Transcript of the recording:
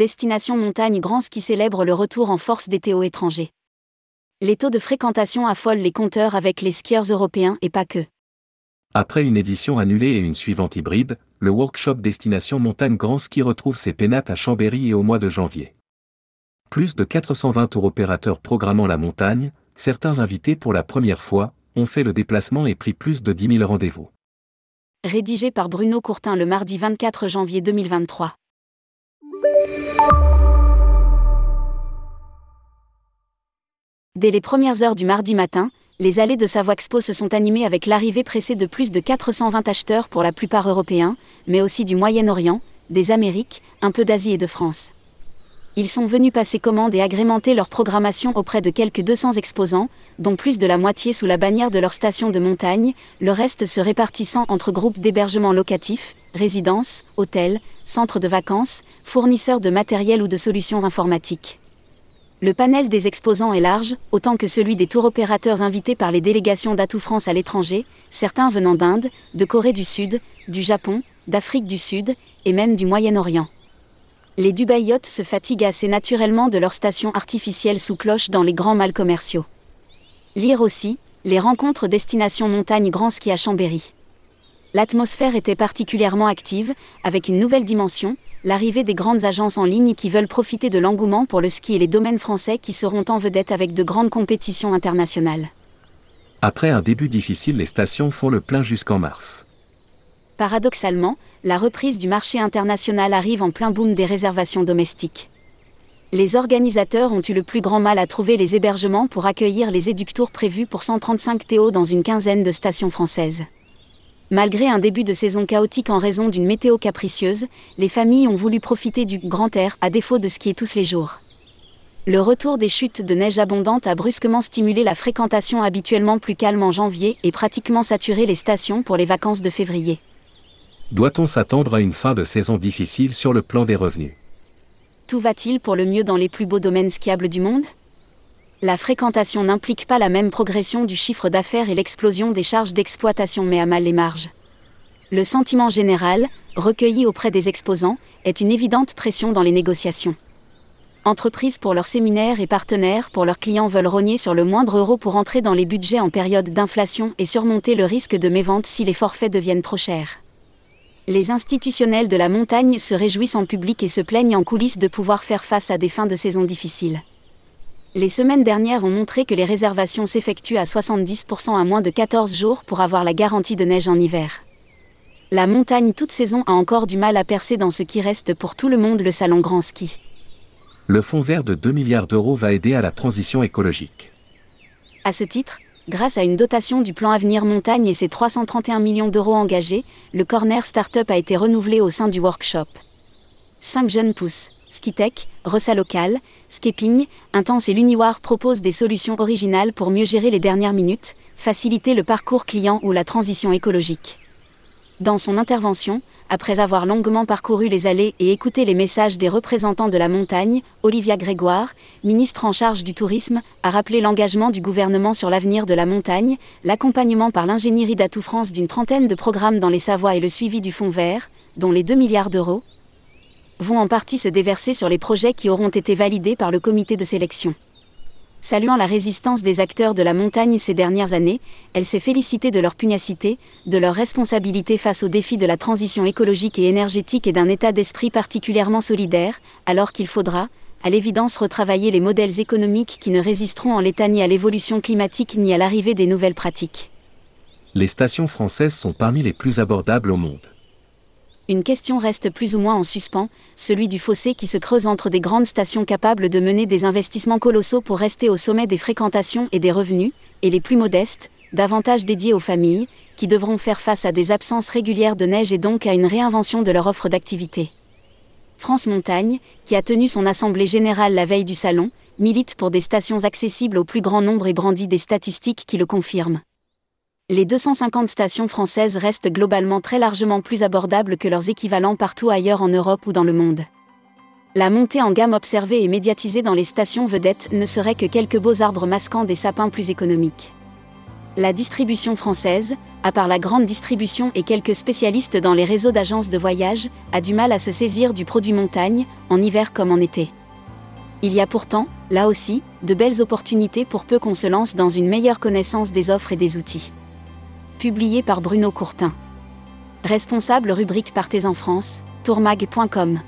destination montagne Grand Ski célèbre le retour en force des Théo étrangers. Les taux de fréquentation affolent les compteurs avec les skieurs européens et pas que. Après une édition annulée et une suivante hybride, le workshop Destination Montagne Grand Ski retrouve ses pénates à Chambéry et au mois de janvier. Plus de 420 tours opérateurs programmant la montagne, certains invités pour la première fois, ont fait le déplacement et pris plus de 10 000 rendez-vous. Rédigé par Bruno Courtin le mardi 24 janvier 2023. Dès les premières heures du mardi matin, les allées de Savoie Expo se sont animées avec l'arrivée pressée de plus de 420 acheteurs pour la plupart européens, mais aussi du Moyen-Orient, des Amériques, un peu d'Asie et de France. Ils sont venus passer commande et agrémenter leur programmation auprès de quelques 200 exposants, dont plus de la moitié sous la bannière de leur station de montagne, le reste se répartissant entre groupes d'hébergement locatifs, résidences, hôtels, centres de vacances, fournisseurs de matériel ou de solutions informatiques. Le panel des exposants est large, autant que celui des tours opérateurs invités par les délégations d'Atout France à l'étranger, certains venant d'Inde, de Corée du Sud, du Japon, d'Afrique du Sud, et même du Moyen-Orient les Dubaïotes se fatiguent assez naturellement de leur station artificielle sous cloche dans les grands malls commerciaux. Lire aussi, les rencontres destination montagne Grand Ski à Chambéry. L'atmosphère était particulièrement active, avec une nouvelle dimension, l'arrivée des grandes agences en ligne qui veulent profiter de l'engouement pour le ski et les domaines français qui seront en vedette avec de grandes compétitions internationales. Après un début difficile, les stations font le plein jusqu'en mars. Paradoxalement, la reprise du marché international arrive en plein boom des réservations domestiques. Les organisateurs ont eu le plus grand mal à trouver les hébergements pour accueillir les éductours prévus pour 135 TO dans une quinzaine de stations françaises. Malgré un début de saison chaotique en raison d'une météo capricieuse, les familles ont voulu profiter du grand air à défaut de skier tous les jours. Le retour des chutes de neige abondantes a brusquement stimulé la fréquentation habituellement plus calme en janvier et pratiquement saturé les stations pour les vacances de février. Doit-on s'attendre à une fin de saison difficile sur le plan des revenus? Tout va-t-il pour le mieux dans les plus beaux domaines skiables du monde? La fréquentation n'implique pas la même progression du chiffre d'affaires et l'explosion des charges d'exploitation met à mal les marges. Le sentiment général, recueilli auprès des exposants, est une évidente pression dans les négociations. Entreprises pour leurs séminaires et partenaires pour leurs clients veulent rogner sur le moindre euro pour entrer dans les budgets en période d'inflation et surmonter le risque de mévente si les forfaits deviennent trop chers les institutionnels de la montagne se réjouissent en public et se plaignent en coulisses de pouvoir faire face à des fins de saison difficiles. Les semaines dernières ont montré que les réservations s'effectuent à 70% à moins de 14 jours pour avoir la garantie de neige en hiver. La montagne toute saison a encore du mal à percer dans ce qui reste pour tout le monde le salon grand ski. Le fonds vert de 2 milliards d'euros va aider à la transition écologique. À ce titre, Grâce à une dotation du plan Avenir Montagne et ses 331 millions d'euros engagés, le Corner Startup a été renouvelé au sein du workshop. Cinq jeunes pousses, Skitech, Rossa Local, Skeping, Intense et l'Uniwar proposent des solutions originales pour mieux gérer les dernières minutes, faciliter le parcours client ou la transition écologique. Dans son intervention, après avoir longuement parcouru les allées et écouté les messages des représentants de la montagne, Olivia Grégoire, ministre en charge du tourisme, a rappelé l'engagement du gouvernement sur l'avenir de la montagne, l'accompagnement par l'ingénierie d'Atout France d'une trentaine de programmes dans les Savoies et le suivi du Fonds vert, dont les 2 milliards d'euros vont en partie se déverser sur les projets qui auront été validés par le comité de sélection. Saluant la résistance des acteurs de la montagne ces dernières années, elle s'est félicitée de leur pugnacité, de leur responsabilité face aux défis de la transition écologique et énergétique et d'un état d'esprit particulièrement solidaire, alors qu'il faudra, à l'évidence, retravailler les modèles économiques qui ne résisteront en l'état ni à l'évolution climatique ni à l'arrivée des nouvelles pratiques. Les stations françaises sont parmi les plus abordables au monde une question reste plus ou moins en suspens, celui du fossé qui se creuse entre des grandes stations capables de mener des investissements colossaux pour rester au sommet des fréquentations et des revenus, et les plus modestes, davantage dédiés aux familles, qui devront faire face à des absences régulières de neige et donc à une réinvention de leur offre d'activité. France Montagne, qui a tenu son assemblée générale la veille du salon, milite pour des stations accessibles au plus grand nombre et brandit des statistiques qui le confirment les 250 stations françaises restent globalement très largement plus abordables que leurs équivalents partout ailleurs en Europe ou dans le monde. La montée en gamme observée et médiatisée dans les stations vedettes ne serait que quelques beaux arbres masquant des sapins plus économiques. La distribution française, à part la grande distribution et quelques spécialistes dans les réseaux d'agences de voyage, a du mal à se saisir du produit montagne, en hiver comme en été. Il y a pourtant, là aussi, de belles opportunités pour peu qu'on se lance dans une meilleure connaissance des offres et des outils. Publié par Bruno Courtin. Responsable rubrique Partez en France, tourmag.com.